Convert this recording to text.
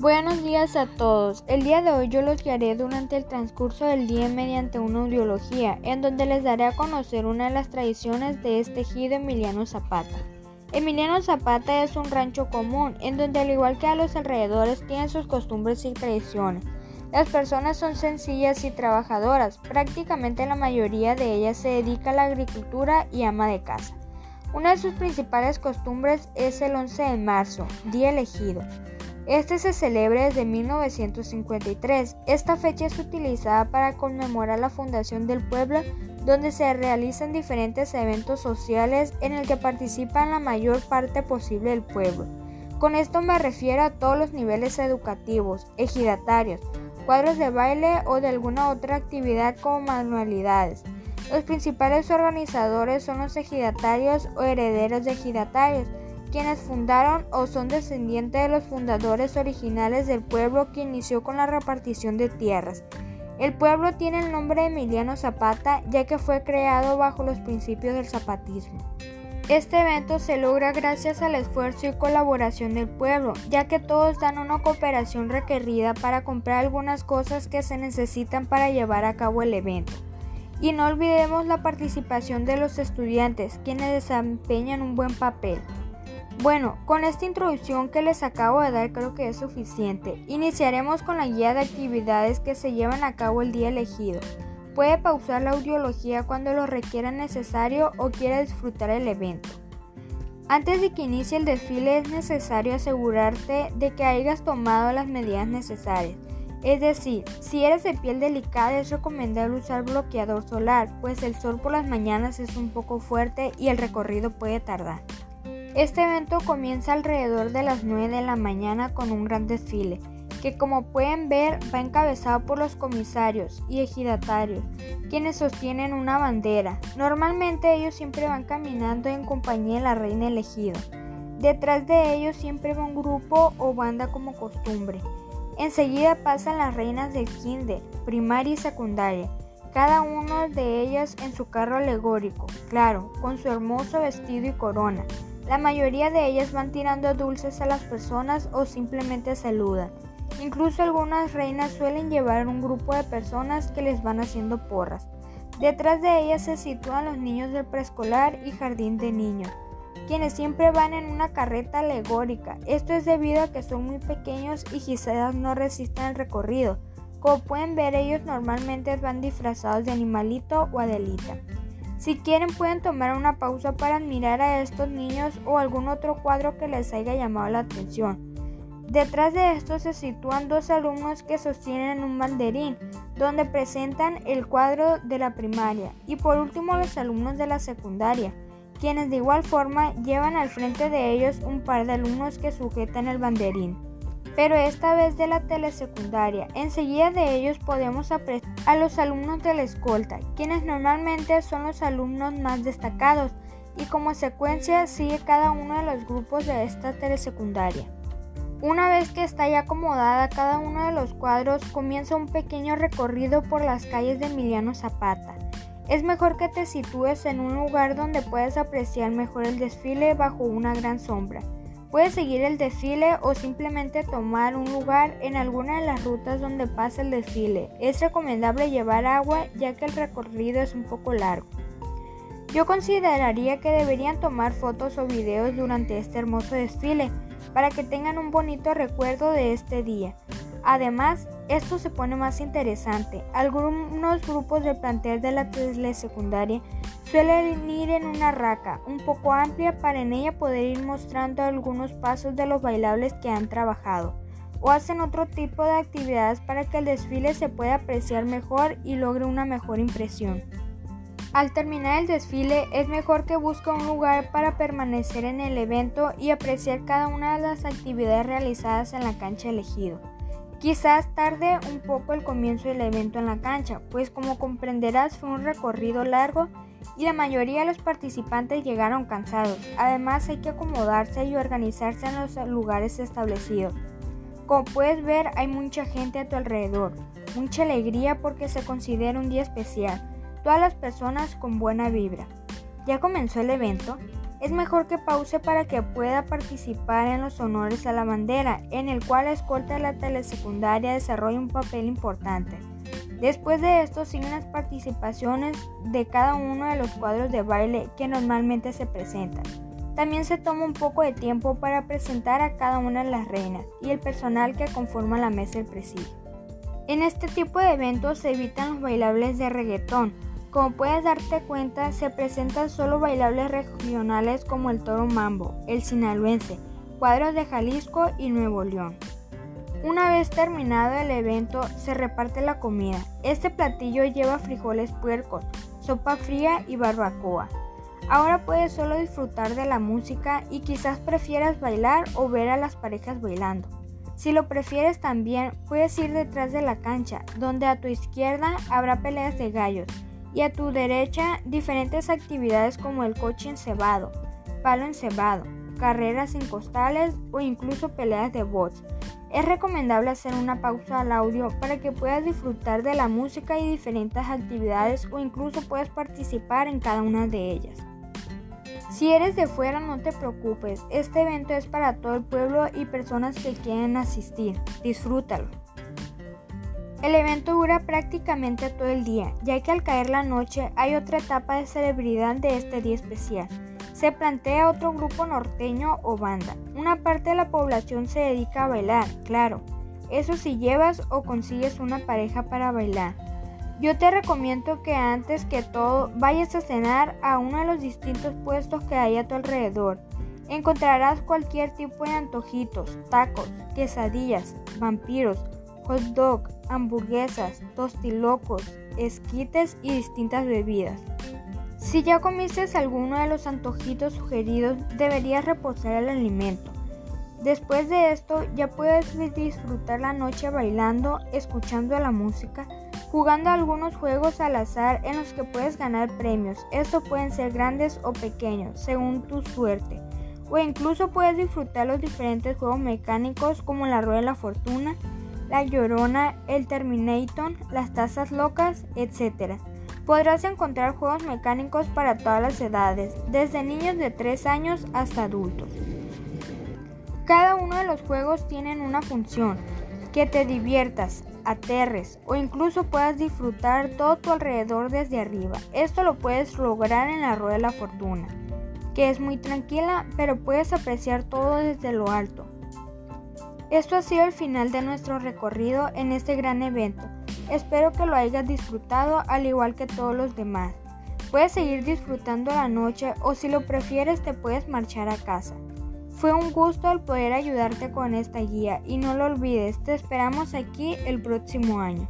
Buenos días a todos. El día de hoy yo los guiaré durante el transcurso del día mediante una audiología, en donde les daré a conocer una de las tradiciones de este ejido Emiliano Zapata. Emiliano Zapata es un rancho común, en donde al igual que a los alrededores tienen sus costumbres y tradiciones. Las personas son sencillas y trabajadoras, prácticamente la mayoría de ellas se dedica a la agricultura y ama de casa. Una de sus principales costumbres es el 11 de marzo, día elegido. Este se celebra desde 1953. Esta fecha es utilizada para conmemorar la fundación del pueblo, donde se realizan diferentes eventos sociales en el que participan la mayor parte posible del pueblo. Con esto me refiero a todos los niveles educativos, ejidatarios, cuadros de baile o de alguna otra actividad como manualidades. Los principales organizadores son los ejidatarios o herederos de ejidatarios, quienes fundaron o son descendientes de los fundadores originales del pueblo que inició con la repartición de tierras. El pueblo tiene el nombre de Emiliano Zapata ya que fue creado bajo los principios del zapatismo. Este evento se logra gracias al esfuerzo y colaboración del pueblo, ya que todos dan una cooperación requerida para comprar algunas cosas que se necesitan para llevar a cabo el evento. Y no olvidemos la participación de los estudiantes, quienes desempeñan un buen papel. Bueno, con esta introducción que les acabo de dar creo que es suficiente. Iniciaremos con la guía de actividades que se llevan a cabo el día elegido. Puede pausar la audiología cuando lo requiera necesario o quiera disfrutar el evento. Antes de que inicie el desfile es necesario asegurarte de que hayas tomado las medidas necesarias. Es decir, si eres de piel delicada es recomendable usar bloqueador solar, pues el sol por las mañanas es un poco fuerte y el recorrido puede tardar. Este evento comienza alrededor de las 9 de la mañana con un gran desfile, que como pueden ver va encabezado por los comisarios y ejidatarios, quienes sostienen una bandera. Normalmente ellos siempre van caminando en compañía de la reina elegida. Detrás de ellos siempre va un grupo o banda como costumbre. Enseguida pasan las reinas del kinder, primaria y secundaria, cada una de ellas en su carro alegórico, claro, con su hermoso vestido y corona. La mayoría de ellas van tirando dulces a las personas o simplemente saludan. Incluso algunas reinas suelen llevar un grupo de personas que les van haciendo porras. Detrás de ellas se sitúan los niños del preescolar y jardín de niños, quienes siempre van en una carreta alegórica. Esto es debido a que son muy pequeños y quizás no resistan el recorrido. Como pueden ver, ellos normalmente van disfrazados de animalito o adelita. Si quieren pueden tomar una pausa para admirar a estos niños o algún otro cuadro que les haya llamado la atención. Detrás de esto se sitúan dos alumnos que sostienen un banderín, donde presentan el cuadro de la primaria, y por último los alumnos de la secundaria, quienes de igual forma llevan al frente de ellos un par de alumnos que sujetan el banderín pero esta vez de la telesecundaria. Enseguida de ellos podemos apreciar a los alumnos de la escolta, quienes normalmente son los alumnos más destacados y como secuencia sigue cada uno de los grupos de esta telesecundaria. Una vez que está ya acomodada cada uno de los cuadros, comienza un pequeño recorrido por las calles de Emiliano Zapata. Es mejor que te sitúes en un lugar donde puedas apreciar mejor el desfile bajo una gran sombra. Puedes seguir el desfile o simplemente tomar un lugar en alguna de las rutas donde pasa el desfile. Es recomendable llevar agua ya que el recorrido es un poco largo. Yo consideraría que deberían tomar fotos o videos durante este hermoso desfile para que tengan un bonito recuerdo de este día. Además, esto se pone más interesante. Algunos grupos de plantel de la secundaria suelen ir en una raca un poco amplia para en ella poder ir mostrando algunos pasos de los bailables que han trabajado o hacen otro tipo de actividades para que el desfile se pueda apreciar mejor y logre una mejor impresión. Al terminar el desfile es mejor que busque un lugar para permanecer en el evento y apreciar cada una de las actividades realizadas en la cancha elegido. Quizás tarde un poco el comienzo del evento en la cancha, pues como comprenderás fue un recorrido largo y la mayoría de los participantes llegaron cansados. Además hay que acomodarse y organizarse en los lugares establecidos. Como puedes ver hay mucha gente a tu alrededor, mucha alegría porque se considera un día especial, todas las personas con buena vibra. Ya comenzó el evento, es mejor que pause para que pueda participar en los honores a la bandera, en el cual la escolta de la telesecundaria desarrolla un papel importante. Después de esto siguen las participaciones de cada uno de los cuadros de baile que normalmente se presentan. También se toma un poco de tiempo para presentar a cada una de las reinas y el personal que conforma la mesa del presidio. En este tipo de eventos se evitan los bailables de reggaetón, como puedes darte cuenta, se presentan solo bailables regionales como el toro mambo, el sinaloense, cuadros de Jalisco y Nuevo León. Una vez terminado el evento, se reparte la comida. Este platillo lleva frijoles puercos, sopa fría y barbacoa. Ahora puedes solo disfrutar de la música y quizás prefieras bailar o ver a las parejas bailando. Si lo prefieres también, puedes ir detrás de la cancha, donde a tu izquierda habrá peleas de gallos y a tu derecha diferentes actividades como el coche encebado, palo encebado, carreras en costales o incluso peleas de bots. Es recomendable hacer una pausa al audio para que puedas disfrutar de la música y diferentes actividades o incluso puedas participar en cada una de ellas. Si eres de fuera no te preocupes, este evento es para todo el pueblo y personas que quieren asistir. Disfrútalo. El evento dura prácticamente todo el día, ya que al caer la noche hay otra etapa de celebridad de este día especial. Se plantea otro grupo norteño o banda. Una parte de la población se dedica a bailar, claro. Eso si llevas o consigues una pareja para bailar. Yo te recomiendo que antes que todo vayas a cenar a uno de los distintos puestos que hay a tu alrededor. Encontrarás cualquier tipo de antojitos, tacos, quesadillas, vampiros, hot dog, hamburguesas, tostilocos, esquites y distintas bebidas. Si ya comiste alguno de los antojitos sugeridos, deberías reposar el alimento. Después de esto, ya puedes disfrutar la noche bailando, escuchando la música, jugando algunos juegos al azar en los que puedes ganar premios. Estos pueden ser grandes o pequeños, según tu suerte. O incluso puedes disfrutar los diferentes juegos mecánicos como la rueda de la fortuna, la Llorona, el Terminator, las Tazas Locas, etc. Podrás encontrar juegos mecánicos para todas las edades, desde niños de 3 años hasta adultos. Cada uno de los juegos tienen una función, que te diviertas, aterres o incluso puedas disfrutar todo tu alrededor desde arriba. Esto lo puedes lograr en la Rueda de la Fortuna, que es muy tranquila, pero puedes apreciar todo desde lo alto. Esto ha sido el final de nuestro recorrido en este gran evento. Espero que lo hayas disfrutado al igual que todos los demás. Puedes seguir disfrutando la noche o si lo prefieres te puedes marchar a casa. Fue un gusto el poder ayudarte con esta guía y no lo olvides, te esperamos aquí el próximo año.